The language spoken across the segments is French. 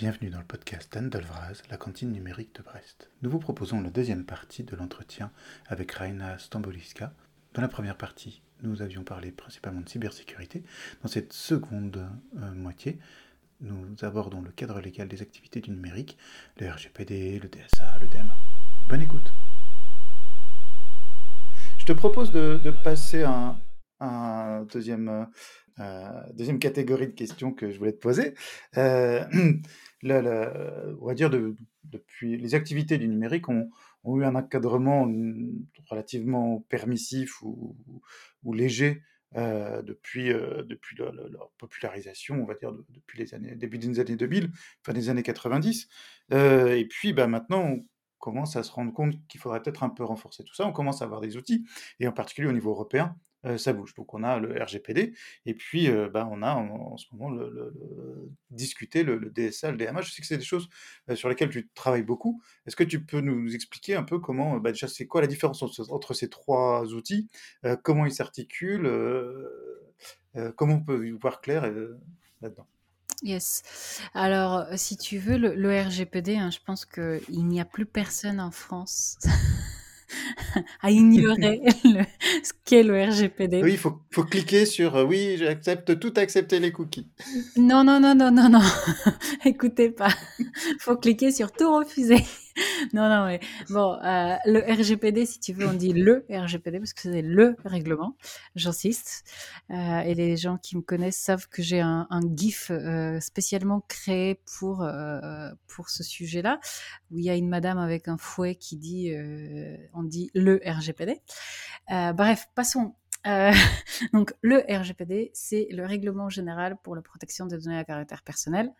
Bienvenue dans le podcast d'Anne Delvraz, la cantine numérique de Brest. Nous vous proposons la deuxième partie de l'entretien avec Raina Stamboliska. Dans la première partie, nous avions parlé principalement de cybersécurité. Dans cette seconde euh, moitié, nous abordons le cadre légal des activités du numérique, le RGPD, le DSA, le DEM. Bonne écoute. Je te propose de, passer à un, deuxième, euh, deuxième catégorie de questions que je voulais te poser. Euh, on va dire, de, depuis les activités du numérique ont, eu un encadrement relativement permissif ou, léger euh, depuis, euh, depuis leur popularisation, on va dire, depuis les années, début des années 2000, fin des années 90. Euh, et puis bah, maintenant, on commence à se rendre compte qu'il faudrait peut-être un peu renforcer tout ça. On commence à avoir des outils, et en particulier au niveau européen, ça bouge. Donc on a le RGPD et puis bah, on a en, ce moment discuté le, DSA, le DMA. Je sais que c'est des choses sur lesquelles tu travailles beaucoup. Est-ce que tu peux nous expliquer un peu comment, bah, déjà, c'est quoi la différence entre, ces trois outils, comment ils s'articulent, comment on peut voir clair là-dedans? Yes. Alors, si tu veux, le, RGPD, hein, je pense qu'il n'y a plus personne en France à ignorer ce qu'est le RGPD. Oui, il faut, faut, cliquer sur euh, oui, j'accepte tout accepter les cookies. Non, non, non, non, non, non. Écoutez pas. faut cliquer sur tout refuser. non, non, mais bon, euh, le RGPD, si tu veux, on dit le RGPD parce que c'est le règlement, j'insiste. Euh, et les gens qui me connaissent savent que j'ai un, GIF euh, spécialement créé pour, pour ce sujet-là, où il y a une madame avec un fouet qui dit, on dit le RGPD. bref, passons donc le RGPD, c'est le règlement général pour la protection des données à caractère personnel.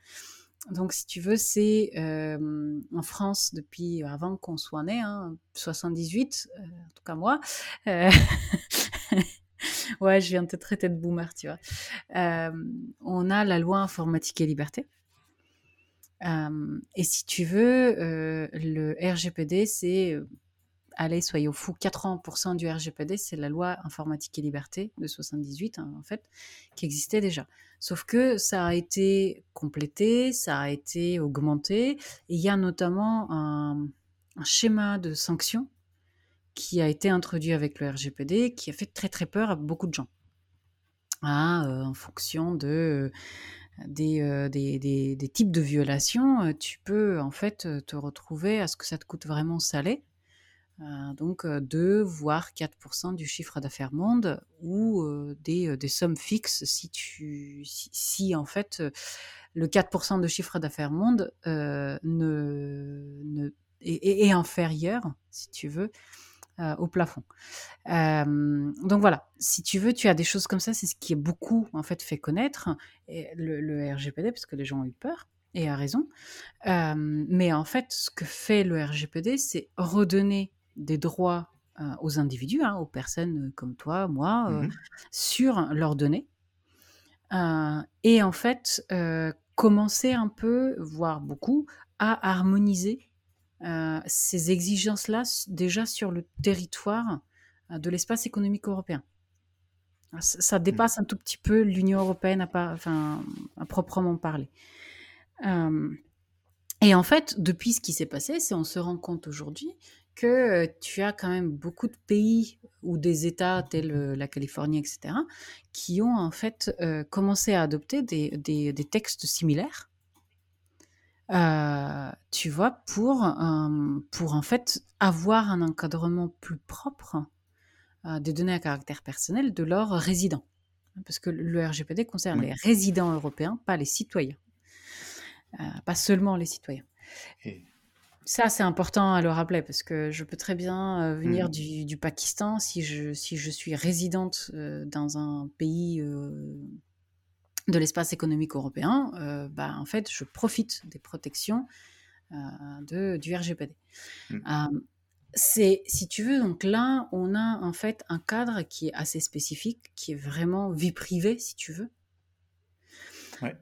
Donc, si tu veux, c'est euh, en France depuis avant qu'on soit né, hein, 78, euh, en tout cas moi. Euh, ouais, je viens de te traiter de boomer, tu vois. on a la loi informatique et liberté. et si tu veux, le RGPD, c'est allez, soyons fous, 80% du RGPD, c'est la loi informatique et liberté de 78, hein, en fait, qui existait déjà. Sauf que ça a été complété, ça a été augmenté, il y a notamment un, schéma de sanctions qui a été introduit avec le RGPD, qui a fait très très peur à beaucoup de gens. Ah, euh, en fonction de... Des, euh, des, types de violations, euh, tu peux en fait te retrouver à ce que ça te coûte vraiment salé euh, donc 2 voire 4% du chiffre d'affaires monde ou des, des, sommes fixes si tu si, en fait le 4% de chiffre d'affaires monde est, inférieur si tu veux au plafond. donc voilà, si tu veux, tu as des choses comme ça, c'est ce qui est beaucoup en fait fait connaître le, le RGPD parce que les gens ont eu peur et à raison. mais en fait, ce que fait le RGPD, c'est redonner des droits euh, aux individus, hein, aux personnes euh, comme toi, moi, euh, mmh sur leurs données. et en fait, commencer un peu, voire beaucoup, à harmoniser ces exigences-là déjà sur le territoire de l'espace économique européen. Ça, mmh. dépasse un tout petit peu l'Union européenne à, enfin, à proprement parler. et en fait, depuis ce qui s'est passé, c'est on se rend compte aujourd'hui que tu as quand même beaucoup de pays ou des États tels la Californie, etc., qui ont en fait commencé à adopter des, des, textes similaires, tu vois, pour, pour en fait avoir un encadrement plus propre des données à caractère personnel de leurs résidents. Parce que le RGPD concerne les résidents européens, pas les citoyens. pas seulement les citoyens. Ça, c'est important à le rappeler parce que je peux très bien euh, venir mmh. du, Pakistan si je, si je suis résidente euh, dans un pays euh, de l'espace économique européen. bah, en fait, je profite des protections de, du RGPD. Mmh. c'est, si tu veux, donc là, on a en fait un cadre qui est assez spécifique, qui est vraiment vie privée, si tu veux. Ouais.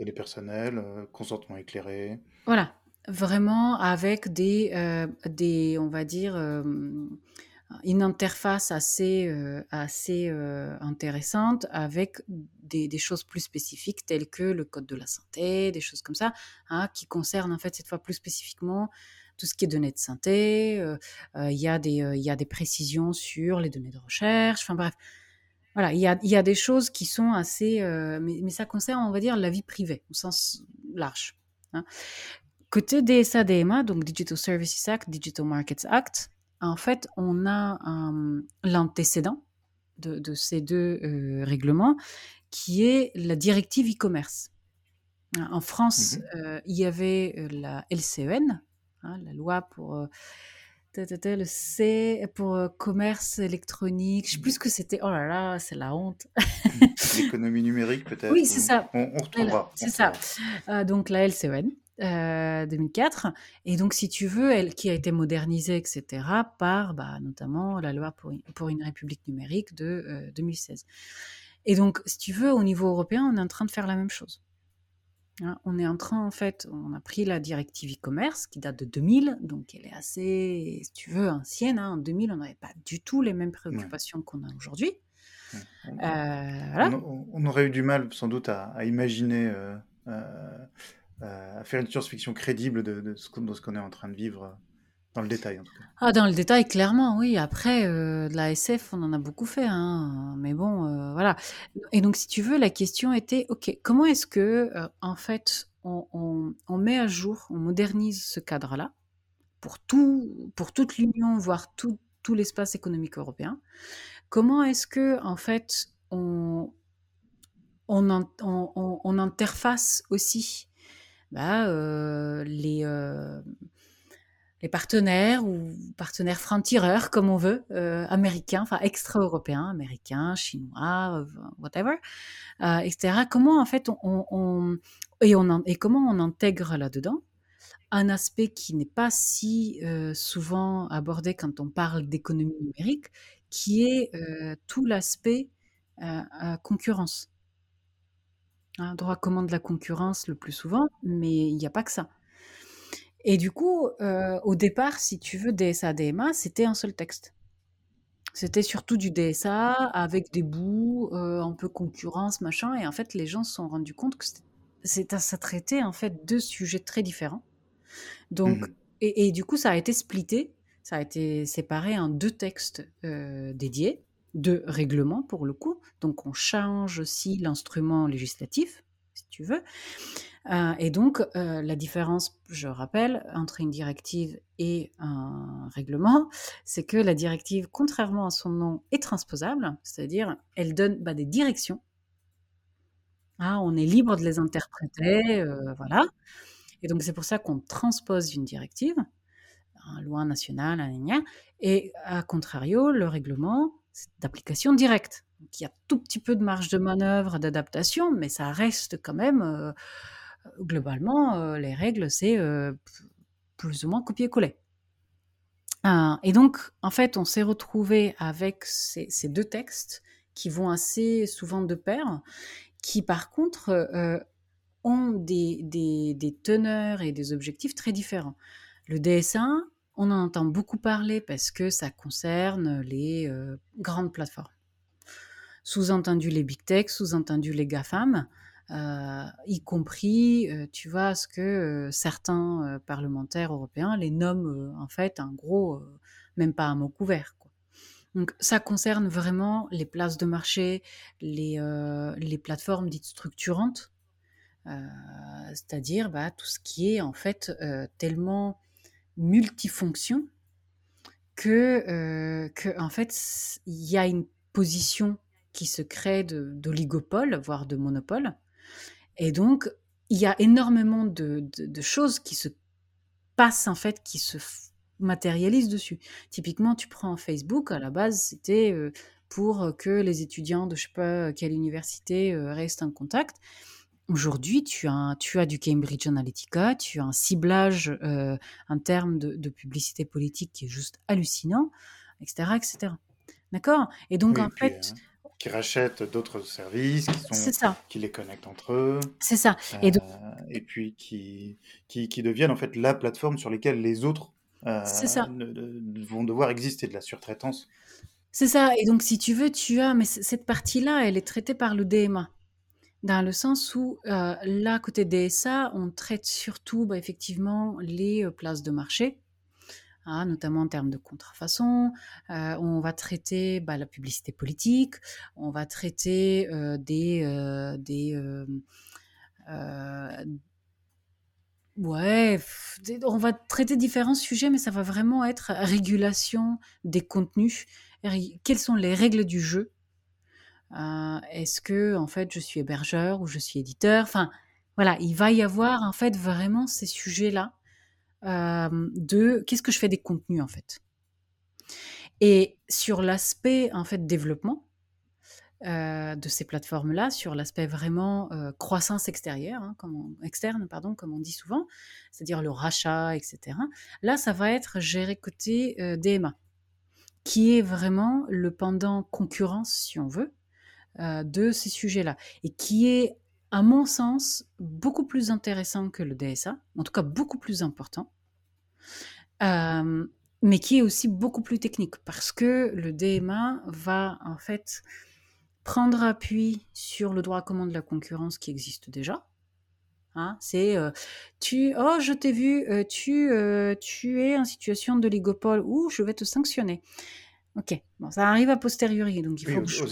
les personnels, consentement éclairé. Voilà, Vraiment avec des, euh, des on va dire, euh, une interface assez, euh, assez euh, intéressante avec des, des, choses plus spécifiques telles que le code de la santé, des choses comme ça, hein, qui concernent en fait cette fois plus spécifiquement tout ce qui est données de santé. Il y, a des, il y a des précisions sur les données de recherche. Enfin bref, voilà, il y a, y a, des choses qui sont assez, mais, mais, ça concerne, on va dire, la vie privée au sens large. Hein. Côté DSA, DMA, donc Digital Services Act, Digital Markets Act, en fait, on a l'antécédent de, ces deux euh, règlements qui est la directive e-commerce. En France, mmh euh, il y avait euh, la LCEN, hein, la loi pour le C pour commerce électronique. Je sais plus ce que c'était. Oh là là, c'est la honte. L'économie numérique peut-être. Oui, c'est ça. On, retrouvera. C'est ça. donc la LCEN. 2004. Euh, et donc, si tu veux, elle qui a été modernisée, etc., par bah, notamment la loi pour, pour, une république numérique de 2016. Euh, et donc, si tu veux, au niveau européen, on est en train de faire la même chose. Hein, on est en train, en fait, on a pris la directive e-commerce qui date de 2000, donc elle est assez, si tu veux, ancienne. Hein. En 2000, on n'avait pas du tout les mêmes préoccupations qu'on a aujourd'hui. On, euh, on, aurait eu du mal, sans doute, à, imaginer à faire une science-fiction crédible de, ce qu'on est en train de vivre euh, dans le détail, en tout cas. Ah, dans le détail, clairement, oui. Après, euh, de la SF, on en a beaucoup fait, hein. mais bon, euh, voilà. Et donc, si tu veux, la question était, ok, comment est-ce que, en fait, on, met à jour, on modernise ce cadre-là pour tout, pour toute l'Union, voire tout, l'espace économique européen? Comment est-ce que, en fait, on, on interface aussi bah, euh, les, euh, les partenaires ou partenaires francs-tireurs, comme on veut, euh, américains, enfin extra-européens, américains, chinois, whatever, etc. Comment en fait on et comment on intègre là-dedans un aspect qui n'est pas si souvent abordé quand on parle d'économie numérique, qui est tout l'aspect concurrence? Un droit commun de la concurrence le plus souvent, mais il n'y a pas que ça. Et du coup, euh, au départ, si tu veux, DSA, DMA, c'était un seul texte. C'était surtout du DSA avec des bouts, euh, un peu concurrence, machin. Et en fait, les gens se sont rendus compte que c'est ça traitait en fait deux sujets très différents. Donc, mmh et, du coup, ça a été splitté, ça a été séparé en deux textes euh, dédiés de règlement pour le coup. Donc on change aussi l'instrument législatif, si tu veux. Euh, et donc euh, la différence, je rappelle, entre une directive et un règlement, c'est que la directive, contrairement à son nom, est transposable, c'est-à-dire elle donne bah, des directions. Ah, on est libre de les interpréter, euh, voilà. Et donc c'est pour ça qu'on transpose une directive, une loi nationale, et à contrario, le règlement, d'application directe. Donc, il y a tout petit peu de marge de manœuvre, d'adaptation, mais ça reste quand même, euh, globalement, euh, les règles, c'est euh, plus ou moins copier-coller. et donc, en fait, on s'est retrouvé avec ces, deux textes qui vont assez souvent de pair, qui par contre ont des, teneurs et des objectifs très différents. Le DSA, on en entend beaucoup parler parce que ça concerne les euh, grandes plateformes. Sous-entendu les big tech, sous-entendu les GAFAM, euh, y compris, euh, tu vois, ce que certains parlementaires européens les nomment en fait un gros, même pas un mot couvert. Donc ça concerne vraiment les places de marché, les, plateformes dites structurantes, c'est-à-dire bah, tout ce qui est en fait tellement multifonction que, euh, que en fait, il y a une position qui se crée d'oligopole, voire de monopole. Et donc, il y a énormément de, de, choses qui se passent, en fait, qui se matérialisent dessus. Typiquement, tu prends Facebook, à la base, c'était euh, pour que les étudiants de je sais pas quelle université euh, restent en contact. Aujourd'hui, tu as, tu as du Cambridge Analytica, tu as un ciblage euh, en termes de, publicité politique qui est juste hallucinant, etc. etc. D'accord? Et donc, en fait. Hein, qui rachètent d'autres services, qui, sont, qui les connectent entre eux. C'est ça. Et, euh, et puis qui, qui, qui, deviennent en fait la plateforme sur laquelle les autres ça. vont devoir exister, de la surtraitance. C'est ça. Et donc, si tu veux, tu as, mais cette partie-là, elle est traitée par le DMA. Dans le sens où, là, côté DSA, on traite surtout, bah, effectivement, les places de marché. Hein, notamment en termes de contrefaçon. Euh, on va traiter bah, la publicité politique, on va traiter euh, des, euh, des ouais, on va traiter différents sujets, mais ça va vraiment être régulation des contenus. Quelles sont les règles du jeu Est-ce que en fait je suis hébergeur ou je suis éditeur? Voilà, il va y avoir en fait vraiment ces sujets-là de qu'est-ce que je fais des contenus en fait? Et sur l'aspect en fait développement de ces plateformes-là, sur l'aspect vraiment croissance extérieure, hein, comme externe, pardon, comme on dit souvent, c'est-à-dire le rachat, etc. Là, ça va être géré côté DMA, qui est vraiment le pendant concurrence, si on veut, de ces sujets-là, et qui est à mon sens, beaucoup plus intéressant que le DSA, en tout cas beaucoup plus important, euh, mais qui est aussi beaucoup plus technique, parce que le DMA va en fait prendre appui sur le droit commun de la concurrence qui existe déjà. Hein, c'est euh, tu oh je t'ai vu euh, tu tu es en situation de ligopole ou je vais te sanctionner. Ok bon ça arrive a posteriori donc il faut aux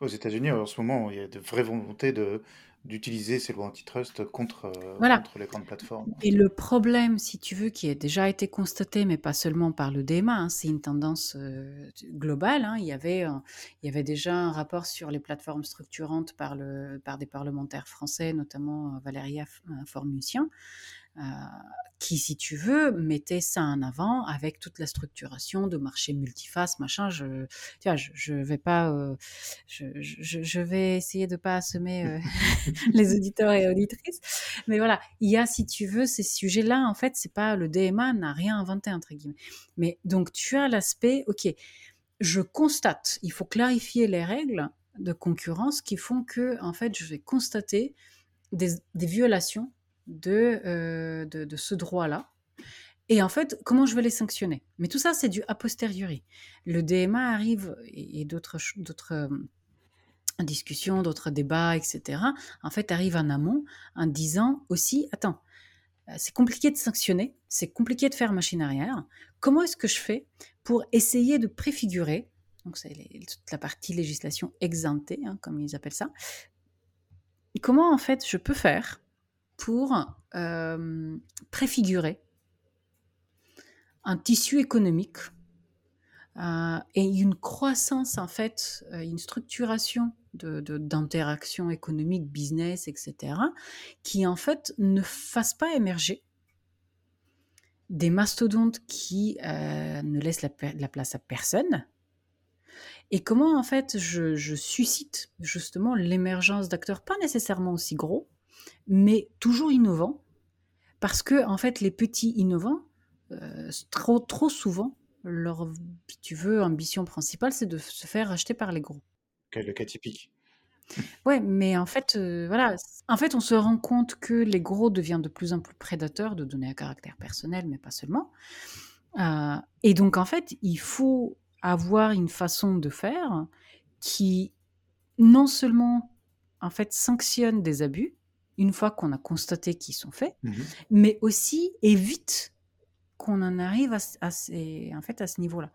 États-Unis en ce moment il y a de vraies volontés de d'utiliser ces lois antitrust contre, euh, contre les grandes plateformes. Et le problème, si tu veux, qui a déjà été constaté, mais pas seulement par le DEMA, hein, c'est une tendance euh, globale. Hein. il, y avait, il y avait déjà un rapport sur les plateformes structurantes par, le, par des parlementaires français, notamment euh, Valéria Formusien, euh, qui, si tu veux, mettait ça en avant avec toute la structuration de marché multiface, machin. Je, tu vois, je, vais pas, euh, je, je, vais essayer de pas assommer euh, les auditeurs et auditrices, mais voilà, il y a, si tu veux, ces sujets-là. En fait, c'est pas le DMA n'a rien inventé entre guillemets, mais donc tu as l'aspect, ok, je constate, il faut clarifier les règles de concurrence qui font que, en fait, je vais constater des, des violations euh, de, ce droit-là. Et en fait, comment je vais les sanctionner? Mais tout ça, c'est du a posteriori. Le DMA arrive, et, d'autres euh, discussions, d'autres débats, etc., en fait, arrive en amont en disant aussi, attends, c'est compliqué de sanctionner, c'est compliqué de faire machine arrière. Comment est-ce que je fais pour essayer de préfigurer, donc c'est toute la partie législation exemptée, hein, comme ils appellent ça, comment en fait je peux faire pour euh, préfigurer un tissu économique euh, et une croissance, en fait, euh, une structuration d'interaction de, business, etc., qui, en fait, ne fasse pas émerger des mastodontes qui ne laissent la, la, place à personne. Et comment, en fait, je, je suscite justement l'émergence d'acteurs pas nécessairement aussi gros, mais toujours innovant, parce que en fait les petits innovants, euh, trop, trop souvent, leur, si tu veux, ambition principale, c'est de se faire acheter par les gros. Quel le cas typique. Ouais, mais en fait, euh, voilà, en fait, on se rend compte que les gros deviennent de plus en plus prédateurs de données à caractère personnel, mais pas seulement. Euh, et donc, en fait, il faut avoir une façon de faire qui non seulement en fait sanctionne des abus, une fois qu'on a constaté qu'ils sont faits, mmh mais aussi évite qu'on en arrive à, ces, en fait, à ce niveau-là.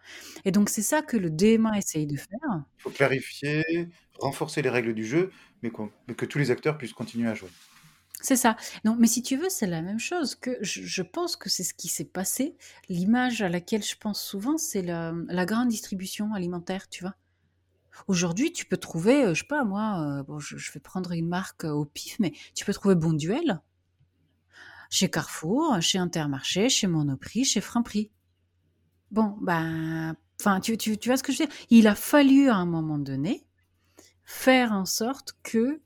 Et donc, c'est ça que le DMA essaye de faire. Il faut clarifier, renforcer les règles du jeu, mais, mais que tous les acteurs puissent continuer à jouer. C'est ça. Non, mais si tu veux, c'est la même chose que je, pense que c'est ce qui s'est passé. L'image à laquelle je pense souvent, c'est la, la grande distribution alimentaire, tu vois. Aujourd'hui, tu peux trouver, euh, je sais pas moi, euh, bon, je, vais prendre une marque euh, au pif, mais tu peux trouver Bonduel chez Carrefour, chez Intermarché, chez Monoprix, chez Franprix. Bon, ben, enfin, tu, tu, tu vois ce que je veux dire? Il a fallu à un moment donné faire en sorte que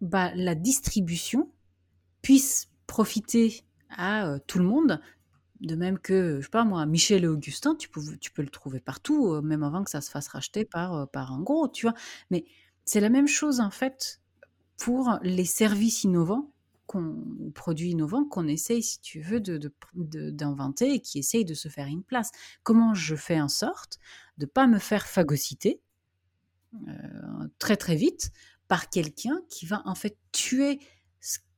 bah, la distribution puisse profiter à tout le monde de même que, je sais pas moi, Michel et Augustin, tu peux, le trouver partout, euh, même avant que ça se fasse racheter par, euh, par un gros, tu vois. Mais c'est la même chose, en fait, pour les services innovants produits innovants qu'on essaye, si tu veux, d'inventer de, et qui essayent de se faire une place. Comment je fais en sorte de pas me faire phagocyter euh, très très vite par quelqu'un qui va en fait tuer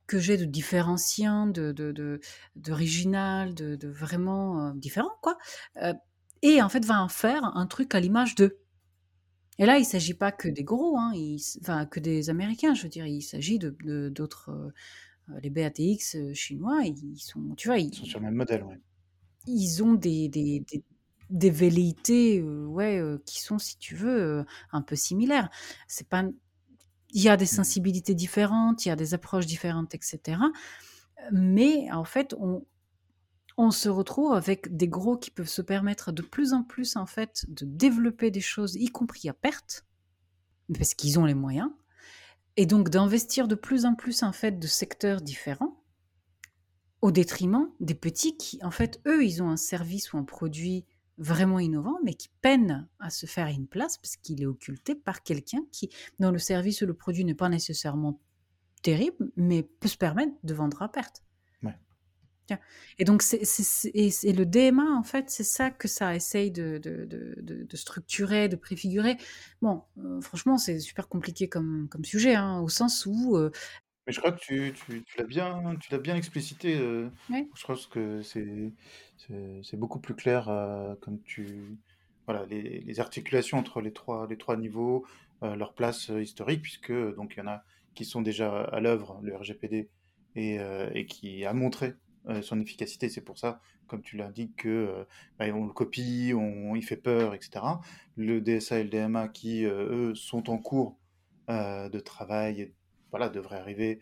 que j'ai de différenciant, d'original, de, de, de, vraiment euh, différent, quoi. Euh, et en fait va en faire un truc à l'image de. Et là, il ne s'agit pas que des gros, hein, enfin que des Américains, je veux dire, il s'agit de d'autres, euh, les BATX chinois, ils sont, tu vois, ils, sont sur le même modèle, ouais. Ils ont des, des, des, des velléités, ouais, qui sont, si tu veux, un peu similaires. C'est pas, il y a des sensibilités différentes, il y a des approches différentes, etc. Mais en fait, on, on se retrouve avec des gros qui peuvent se permettre de plus en plus en fait de développer des choses, y compris à perte, parce qu'ils ont les moyens, et donc d'investir de plus en plus en fait de secteurs différents, au détriment des petits qui en fait eux ils ont un service ou un produit vraiment innovant, mais qui peinent à se faire une place parce qu'il est occulté par quelqu'un qui, dont le service ou le produit n'est pas nécessairement terrible, mais peut se permettre de vendre à perte. Et donc, c'est, le DMA, en fait, c'est ça que ça essaye de, de, de, structurer, de préfigurer. Bon, euh, franchement, c'est super compliqué comme, comme sujet, hein, au sens où. Euh, Mais je crois que tu, tu, tu l'as bien, tu l'as bien explicité. Euh, Je pense que c'est, c'est, beaucoup plus clair comme tu. Voilà, les, les, articulations entre les trois, les trois niveaux, leur place historique, puisque donc il y en a qui sont déjà à l'œuvre, le RGPD, et, et qui a montré euh, son efficacité. C'est pour ça, comme tu l'indiques, que euh, bah, on le copie, on, il fait peur, etc. Le DSA et le DMA qui, euh, eux, sont en cours de travail, voilà, devraient arriver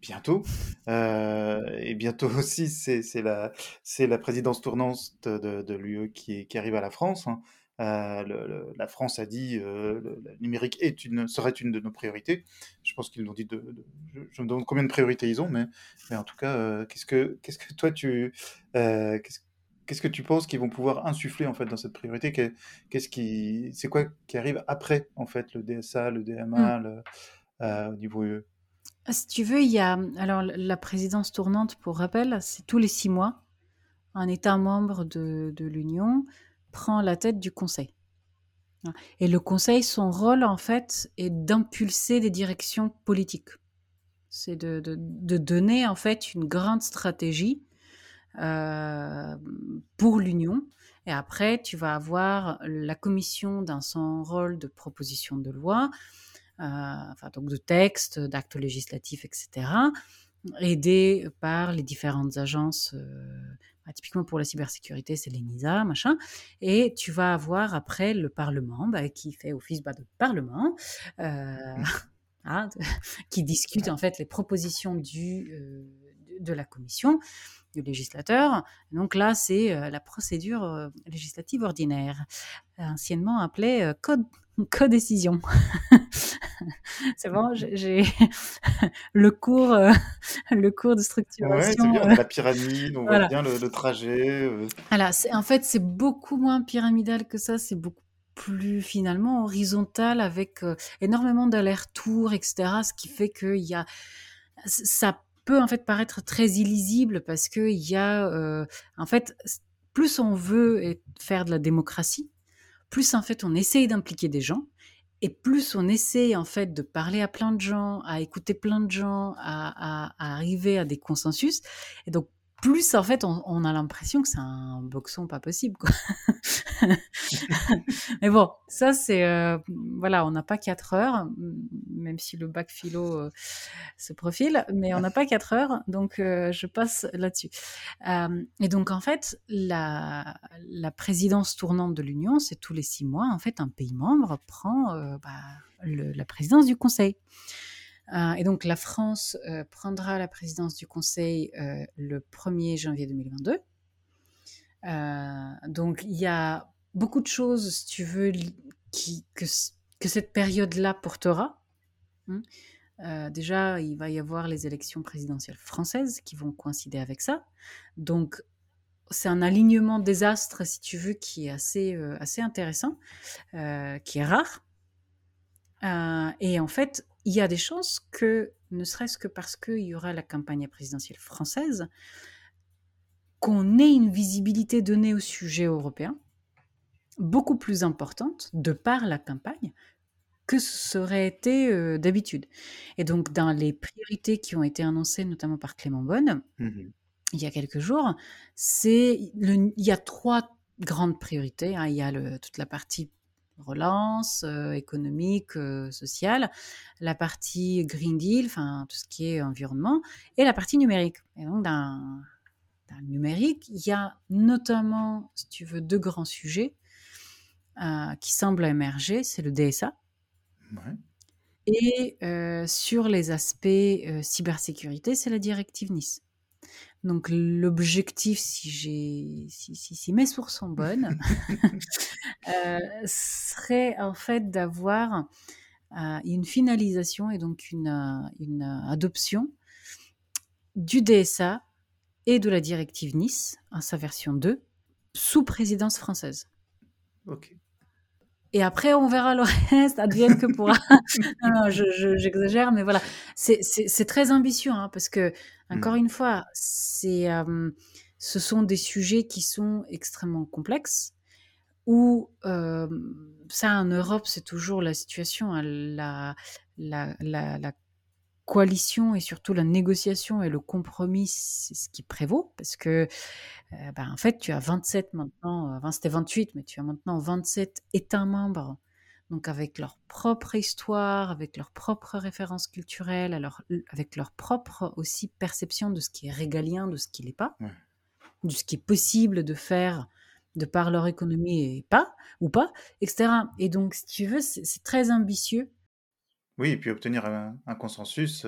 bientôt. et bientôt aussi, c'est la, la présidence tournante de, de, l'UE qui, qui, arrive à la France. Hein. Euh, la France a dit euh, le, numérique est une, serait une de nos priorités. Je pense qu'ils l'ont dit. De, je, me demande combien de priorités ils ont, mais, mais en tout cas, euh, qu'est-ce que qu'est-ce que toi tu qu'est-ce que tu penses qu'ils vont pouvoir insuffler en fait dans cette priorité? Qu'est-ce qui c'est quoi qui arrive après en fait le DSA, le DMA, mmh. Au niveau UE ah, Si tu veux, il y a alors la présidence tournante pour rappel, c'est tous les six mois un État membre de, l'Union prend la tête du conseil. Et le conseil, son rôle, en fait, est d'impulser des directions politiques. C'est de, donner, en fait, une grande stratégie euh, pour l'Union. Et après, tu vas avoir la commission dans son rôle de proposition de loi, euh, enfin, donc de textes, d'actes législatifs, etc., aidé par les différentes agences euh, bah, typiquement pour la cybersécurité, c'est l'ENISA, machin. Et tu vas avoir après le Parlement bah, qui fait office bah, de Parlement, euh, mmh. hein, qui discute en fait les propositions du, euh, de la Commission du législateur. Donc là, c'est euh, la procédure législative ordinaire, anciennement appelée code co-décision. c'est bon, j'ai le cours, euh, le cours de structuration. Ouais, bien, la pyramide, on voit bien le, trajet. Euh. Voilà, en fait, c'est beaucoup moins pyramidal que ça, c'est beaucoup plus finalement horizontal avec euh, énormément d'allers-retours, etc. Ce qui fait que y a, ça peut en fait paraître très illisible parce qu'il y a, en fait, plus on veut faire de la démocratie, plus en fait on essaye d'impliquer des gens et plus on essaye en fait de parler à plein de gens, à écouter plein de gens, à, à arriver à des consensus. Et donc plus en fait on, a l'impression que c'est un boxon pas possible mais bon ça c'est euh, voilà on n'a pas quatre heures même si le bac philo euh, se profile mais on n'a pas quatre heures donc euh, je passe là-dessus. Et donc en fait la, présidence tournante de l'Union c'est tous les six mois en fait un pays membre prend bah, la présidence du Conseil et donc la France euh, prendra la présidence du Conseil euh, le 1er janvier 2022. donc il y a beaucoup de choses, si tu veux, que cette période-là portera. Hein. déjà, il va y avoir les élections présidentielles françaises qui vont coïncider avec ça. Donc, c'est un alignement des astres, si tu veux, qui est assez, assez intéressant, qui est rare. et en fait, il y a des chances que, ne serait-ce que parce qu'il y aura la campagne présidentielle française, qu'on ait une visibilité donnée au sujet européen beaucoup plus importante de par la campagne que ce serait été euh, d'habitude. Et donc, dans les priorités qui ont été annoncées, notamment par Clément Bonne, Mhm. il y a quelques jours, c'est il y a trois grandes priorités. hein. Il y a le- toute la partie relance euh, économique, euh, sociale, la partie Green Deal, enfin tout ce qui est environnement, et la partie numérique. Et donc, le numérique, il y a notamment, si tu veux, deux grands sujets euh, qui semblent émerger. C'est le DSA, Ouais. et euh, sur les aspects euh, cybersécurité, c'est la directive Nice. Donc l'objectif, si, j'ai, si, si, si mes sources sont bonnes, euh, serait en fait d'avoir euh, une finalisation et donc une, euh, une adoption du DSA et de la directive Nice, en sa version 2, sous présidence française. Ok. Et après, on verra le reste, advienne que pourra. non, non, je- je- j'exagère, mais voilà. C'est- très ambitieux, hein, parce que, encore Mhm. une fois, c'est, euh, ce sont des sujets qui sont extrêmement complexes, où, euh, ça, en Europe, c'est toujours la situation, hein, la, la, la, la coalition et surtout la négociation et le compromis, c'est ce qui prévaut, parce que euh, ben, en fait, tu as 27 maintenant, euh, avant c'était 28, mais tu as maintenant 27 États membres, donc avec leur propre histoire, avec leur propre référence culturelle, alors, avec leur propre aussi perception de ce qui est régalien, de ce qui l'est pas, Ouais. de ce qui est possible de faire de par leur économie et pas, ou pas, etc. Et donc, si tu veux, c'est très ambitieux. Oui, et puis obtenir un, consensus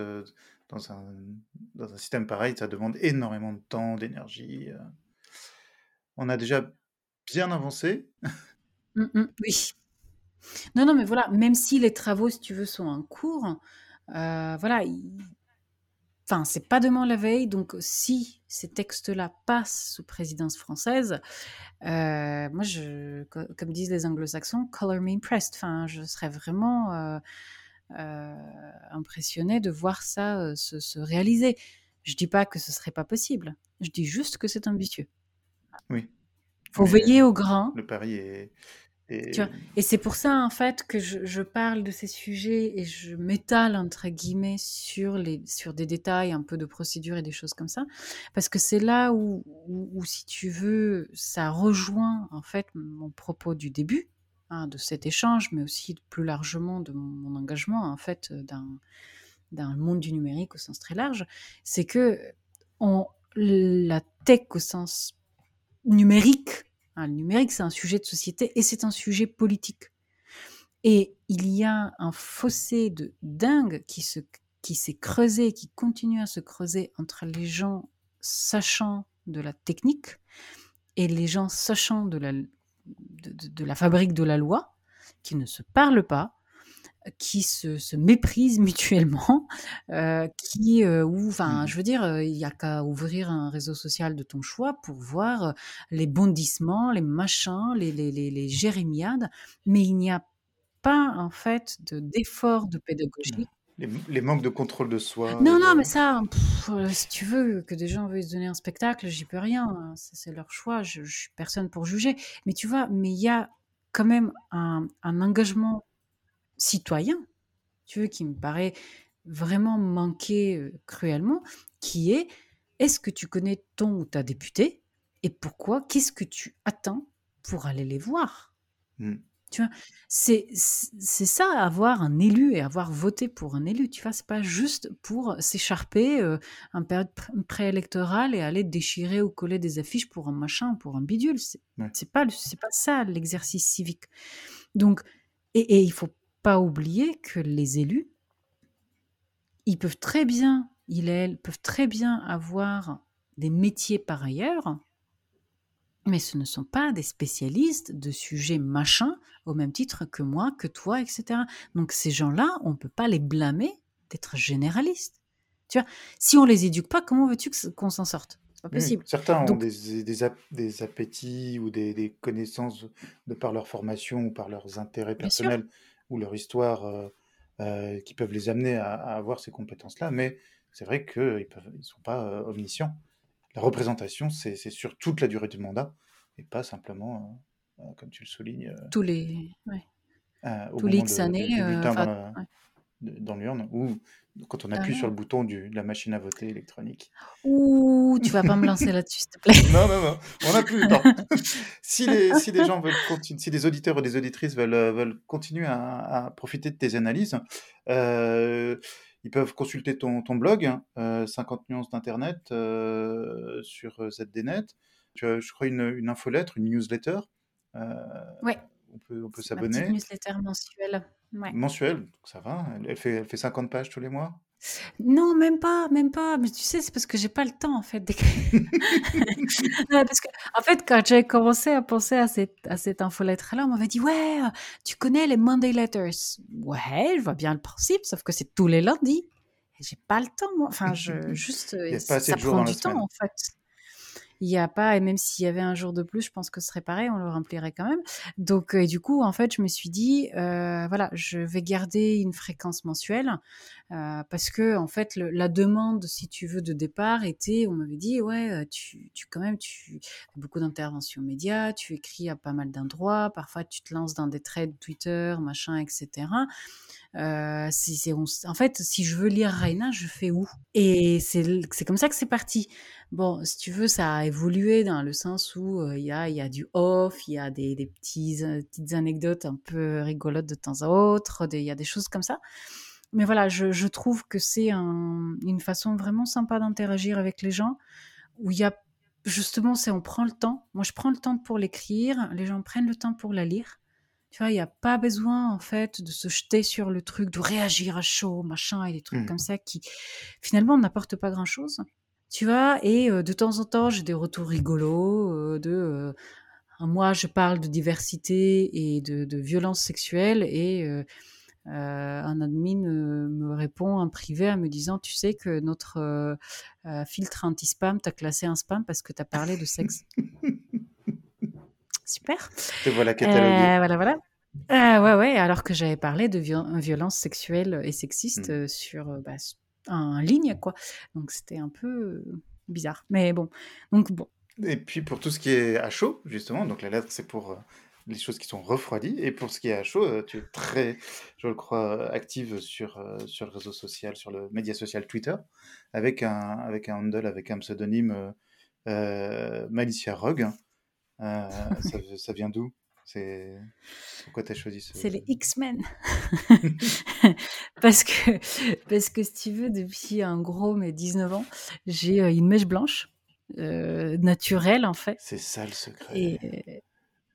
dans un, système pareil, ça demande énormément de temps, d'énergie. On a déjà bien avancé. Mm, mm, oui. Non, non, mais voilà, même si les travaux, si tu veux, sont en cours, voilà, il- enfin, c'est pas demain la veille, donc si ces textes-là passent sous présidence française, moi, je, co- comme disent les anglo-saxons, color me impressed, enfin, je serais vraiment impressionnée de voir ça euh, se, se réaliser. Je dis pas que ce serait pas possible, je dis juste que c'est ambitieux. Oui. Faut Mais veiller au grain. le pari est, vois, et c'est pour ça, en fait, que je, je parle de ces sujets et je m'étale, entre guillemets, sur, les, sur des détails, un peu de procédure et des choses comme ça. Parce que c'est là où, où, où, si tu veux, ça rejoint, en fait, mon propos du début, hein, de cet échange, mais aussi plus largement de mon, engagement, en fait, dans le monde du numérique au sens très large. C'est que on, la tech au sens numérique, hein, le numérique, c'est un sujet de société et c'est un sujet politique. Et il y a un fossé de dingue qui se qui s'est creusé, qui continue à se creuser entre les gens sachant de la technique et les gens sachant de la, de, de, de la fabrique de la loi, qui ne se parlent pas, qui se, se méprisent mutuellement, euh, qui, euh, ou, enfin, Mhm. je veux dire, euh, il y a qu'à ouvrir un réseau social de ton choix pour voir les bondissements, les machins, les, les, les, les jérémiades, mais il n'y a pas, en fait, de- d'effort de pédagogie. Les, les manques de contrôle de soi. Non, non, de- mais ça, pff, euh, si tu veux que des gens veuillent se donner un spectacle, j'y peux rien. C'est leur choix. Je, je suis personne pour juger. Mais tu vois, mais il y a quand même un, un engagement citoyen, tu veux, qui me paraît vraiment manquer euh, cruellement, qui est est-ce que tu connais ton ou ta député et pourquoi Qu'est-ce que tu attends pour aller les voir? Mm. Tu vois, c'est c'est ça, avoir un élu et avoir voté pour un élu. Tu vois, c'est pas juste pour s'écharper euh, en période pré- préélectorale et aller déchirer ou coller des affiches pour un machin, pour un bidule. C'est Ouais. c'est pas, pas ça l'exercice civique. Donc, et, et il faut pas oublier que les élus, ils peuvent très bien, ils elles peuvent très bien avoir des métiers par ailleurs, mais ce ne sont pas des spécialistes de sujets machins au même titre que moi, que toi, etc. Donc ces gens-là, on ne peut pas les blâmer d'être généralistes. Tu vois, si on les éduque pas, comment veux-tu qu'on s'en sorte? C'est pas possible. Certains ont des, des, ap- des appétits ou des, des connaissances de par leur formation ou par leurs intérêts personnels ou leur histoire euh, qui peuvent les amener à, avoir ces compétences-là, mais c'est vrai qu'ils ne sont pas omniscients. La représentation, c'est sur toute la durée du mandat, et pas simplement, comme tu le soulignes, tous les, ouais. Tous les X années, dans l'urne, ou quand on appuie sur le bouton du, de la machine à voter électronique. Ouh, tu vas pas me lancer là-dessus, s'il te plaît. non, non, non, on n'a plus le temps. si, les, si des gens veulent continuer, si des auditeurs ou des auditrices veulent, euh, veulent continuer à, profiter de tes analyses, euh, ils peuvent consulter ton, ton blog, 50 euh, nuances d'Internet, sur ZDNet. Tu as, je crois, une, une infolettre, une newsletter. ouais. On peut, on peut s'abonner. Une newsletter mensuelle. Mensuelle, ça va. Elle fait, elle fait 50 pages tous les mois Non, même pas, même pas. Mais tu sais, c'est parce que j'ai pas le temps, en fait, d'écrire. parce que, en fait, quand j'ai commencé à penser à cette, à cette infolettre-là, on m'avait dit, ouais, tu connais les Monday Letters? Ouais, je vois bien le principe, sauf que c'est tous les lundis. Et j'ai pas le temps, moi. Enfin, je, juste, ça prend du temps, en fait il n'y a pas, et même s'il y avait un jour de plus, je pense que ce serait pareil, on le remplirait quand même. Donc, euh, du coup, en fait, je me suis dit, euh, voilà, je vais garder une fréquence mensuelle euh, parce que, en fait, la demande, si tu veux, de départ était, on m'avait dit, ouais, tu, tu quand même, tu fais beaucoup d'interventions médias, tu écris à pas mal d'endroits, parfois tu te lances dans des trades Twitter, machin, etc. Euh, en fait, si je veux lire Raina, je fais où? Et c'est comme ça que c'est parti. Bon, si tu veux, ça a évolué dans le sens où euh, il y, a, y, a, du off, il y a des, des petits, euh, petites anecdotes un peu rigolotes de temps à autre, il y a des choses comme ça. Mais voilà, je, je trouve que c'est un, une façon vraiment sympa d'interagir avec les gens, où il y a justement, c'est on prend le temps. Moi, je prends le temps pour l'écrire, les gens prennent le temps pour la lire. Tu vois, il n'y a pas besoin, en fait, de se jeter sur le truc, de réagir à chaud, machin, et des trucs mmh. comme ça qui, finalement, n'apportent pas grand-chose. Tu vois, et euh, de temps en temps, j'ai des retours rigolos euh, de... Euh, moi, je parle de diversité et de, de violence sexuelle, et un admin me répond en privé en me disant, tu sais que notre filtre anti-spam t'a classé un spam parce que tu as parlé de sexe. Super. Te voilà catalogué. Euh, voilà, voilà. Ah ouais, ouais, alors que j'avais parlé de violence sexuelle et sexiste mmh. euh, sur euh, bah, en ligne, quoi. Donc c'était un peu bizarre. Mais bon, donc bon. Et puis pour tout ce qui est à chaud, justement, donc la lettre c'est pour les choses qui sont refroidies. Et pour ce qui est à chaud, tu es très, je le crois, active sur, sur le réseau social, sur le média social Twitter, avec un, avec un handle, avec un pseudonyme Malicia Rogue. Euh, ça, ça, vient d'où? C'est pourquoi tu as choisi ce C'est les X-Men. parce que parce que si tu veux depuis un gros mais 19 ans, j'ai euh, une mèche blanche euh, naturelle en fait. C'est ça le secret. Et,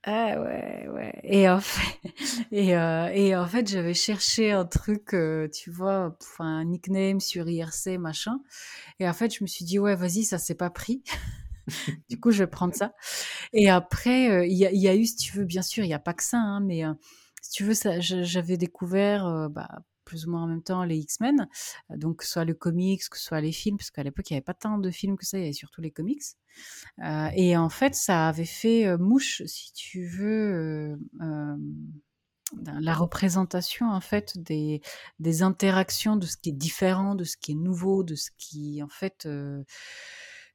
ah ouais, ouais. Et en fait, et, euh, et en fait j'avais cherché un truc, tu vois, un nickname sur IRC, machin. Et en fait, je me suis dit, ouais, vas-y, ça s'est pas pris. du coup, je vais prendre ça. Et après, euh, il y, a eu, si tu veux, bien sûr, il n'y a pas que ça, hein, mais euh, si tu veux, j'avais découvert euh, bah, plus ou moins en même temps les X-Men, donc que ce soit le comics, que ce soit les films, parce qu'à l'époque, il n'y avait pas tant de films que ça, il y avait surtout les comics. et en fait, ça avait fait mouche, si tu veux, la représentation en fait des, des interactions de ce qui est différent, de ce qui est nouveau, de ce qui en fait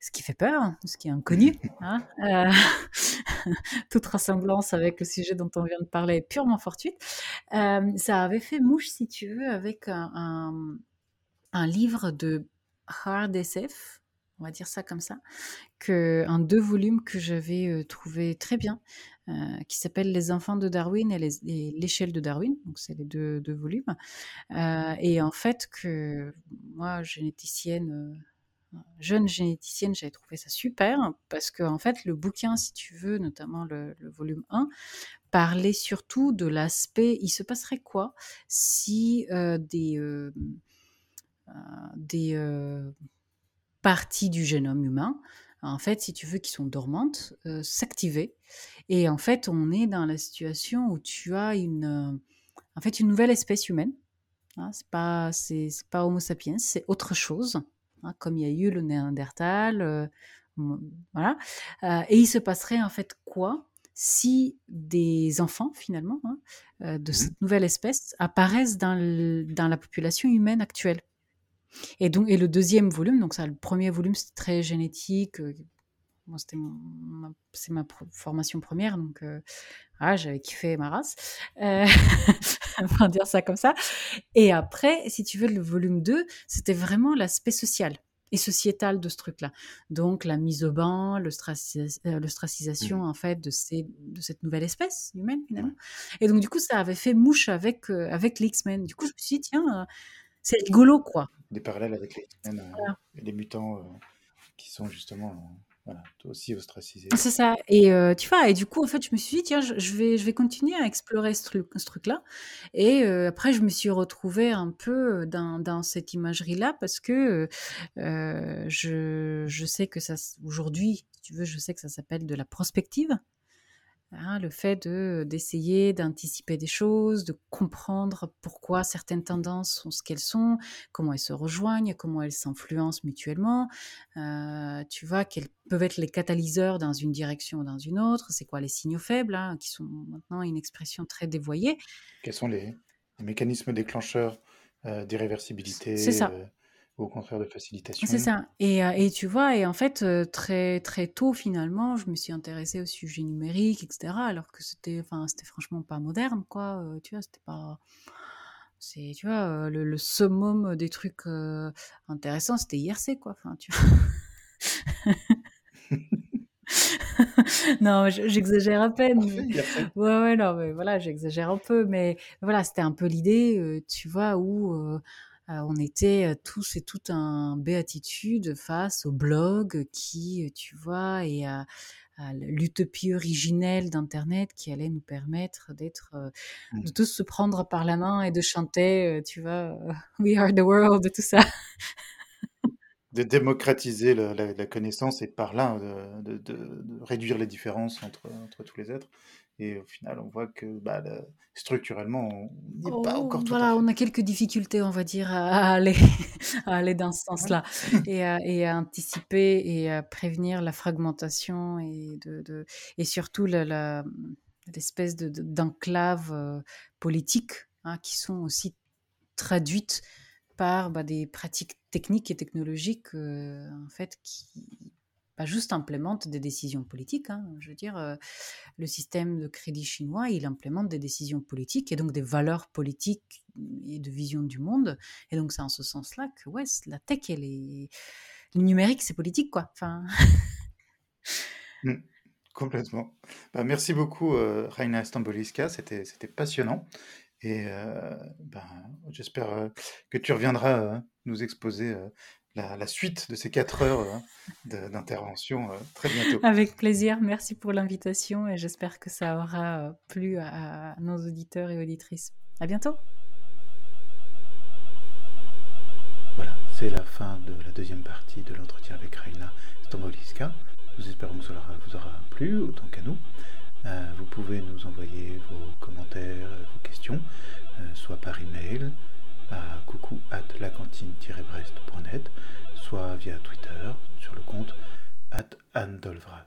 ce qui fait peur, ce qui est inconnu. Hein euh, toute ressemblance avec le sujet dont on vient de parler est purement fortuite. Euh, ça avait fait mouche, si tu veux, avec un, un, livre de hard SF, on va dire ça comme ça, que, un deux volumes que j'avais euh, trouvé très bien, qui s'appelle Les enfants de Darwin et l'échelle de Darwin, donc c'est les deux, deux volumes. et en fait, que moi, généticienne jeune généticienne, j'avais trouvé ça super parce que en fait le bouquin, si tu veux, notamment le, volume 1, parlait surtout de l'aspect, il se passerait quoi si euh, des, euh, euh, des parties du génome humain, en fait, si tu veux, qui sont dormantes, s'activaient. Et en fait, on est dans la situation où tu as une, en fait, une nouvelle espèce humaine. Hein, c'est pas, c'est pas Homo sapiens, c'est autre chose Hein, comme il y a eu le Néandertal, euh, voilà. Euh, et il se passerait en fait quoi si des enfants, finalement, hein, euh, de Mmh. cette nouvelle espèce apparaissent dans, le- dans la population humaine actuelle? Et, donc, et le deuxième volume, donc ça, le premier volume, c'était très génétique. Moi, c'était c'est ma pro- formation première, donc euh, j'avais kiffé ma race. Euh, on va dire ça comme ça. Et après, si tu veux, le volume 2, c'était vraiment l'aspect social et sociétal de ce truc-là. Donc, la mise au banc, l'ostracis- euh, l'ostracisation, en fait, de, ces, de cette nouvelle espèce humaine, finalement. Et donc, du coup, ça avait fait mouche avec, euh, avec les X-Men. Du coup, je me suis dit, tiens, euh, c'est rigolo, quoi. Des parallèles avec les X-Men, Voilà. les mutants qui sont justement toi aussi ostracisés. C'est ça. Et euh, tu vois, et du coup, en fait, je me suis dit, tiens, je, vais, je vais continuer à explorer ce truc, ce truc-là. Et euh, après, je me suis retrouvée un peu dans, dans cette imagerie-là parce que euh, je, je sais que ça, aujourd'hui, tu veux, je sais que ça s'appelle de la prospective. Hein, le fait de d'essayer d'anticiper des choses, de comprendre pourquoi certaines tendances sont ce qu'elles sont, comment elles se rejoignent, comment elles s'influencent mutuellement. Euh, tu vois, quels peuvent être les catalyseurs dans une direction ou dans une autre. C'est quoi les signaux faibles, hein, qui sont maintenant une expression très dévoyée. Quels sont les, les mécanismes déclencheurs euh, C'est d'irréversibilité ça. euh, ou au contraire de C'est facilitation ça. Et, euh, et tu vois, et en fait, euh, très, très tôt, finalement, je me suis intéressée au sujet numérique, etc. Alors que c'était, enfin, c'était franchement pas moderne, quoi. Euh, tu vois, c'était pas. C'est, tu vois, le, le summum des trucs euh, intéressants, c'était IRC, quoi. Enfin, tu non, je- j'exagère à peine. Mais-. Ouais, ouais, non, mais voilà, j'exagère un peu, mais voilà, c'était un peu l'idée, euh, tu vois, où euh, on était euh, tous et toutes en béatitude face au blog qui, euh, tu vois, et à, à l'utopie originelle d'Internet qui allait nous permettre d'être, euh, Mm. de tous se prendre par la main et de chanter, euh, tu vois, euh, We are the world, tout ça. de démocratiser la, la connaissance et par là de, de- de- de réduire les différences entre, entre tous les êtres. Et au final, on voit que bah, le- structurellement, on n'y est pas Oh, encore tout voilà, à fait. on a quelques difficultés, on va dire, à aller, à aller dans ce sens-là et à, et à anticiper et à prévenir la fragmentation et, de, de- et surtout l'espèce de, de- d'enclave euh, politique hein, qui sont aussi traduites par bah, des pratiques techniques et technologiques euh, en fait qui pas juste implémentent des décisions politiques. hein. Je veux dire, euh, le système de crédit chinois, il implémente des décisions politiques et donc des valeurs politiques et de vision du monde. Et donc c'est en ce sens-là que ouais, la tech, elle est... le numérique, c'est politique, quoi. Enfin... Mm, complètement. Bah, merci beaucoup, euh, Raina Stamboliska, c'était passionnant. Et euh, ben, j'espère euh, que tu reviendras nous exposer la, la suite de ces quatre heures euh, de- d'intervention euh, très bientôt. Avec plaisir, merci pour l'invitation et j'espère que ça aura euh, plu à, à nos auditeurs et auditrices. À bientôt. Voilà, c'est la fin de la deuxième partie de l'entretien avec Raina Stamboliska. Nous espérons que cela vous aura plu autant qu'à nous. Euh, vous pouvez nous envoyer vos commentaires, vos questions, euh, soit par email à coucou at lacantine-brest.net, soit via Twitter sur le compte at Anne Dolvraz.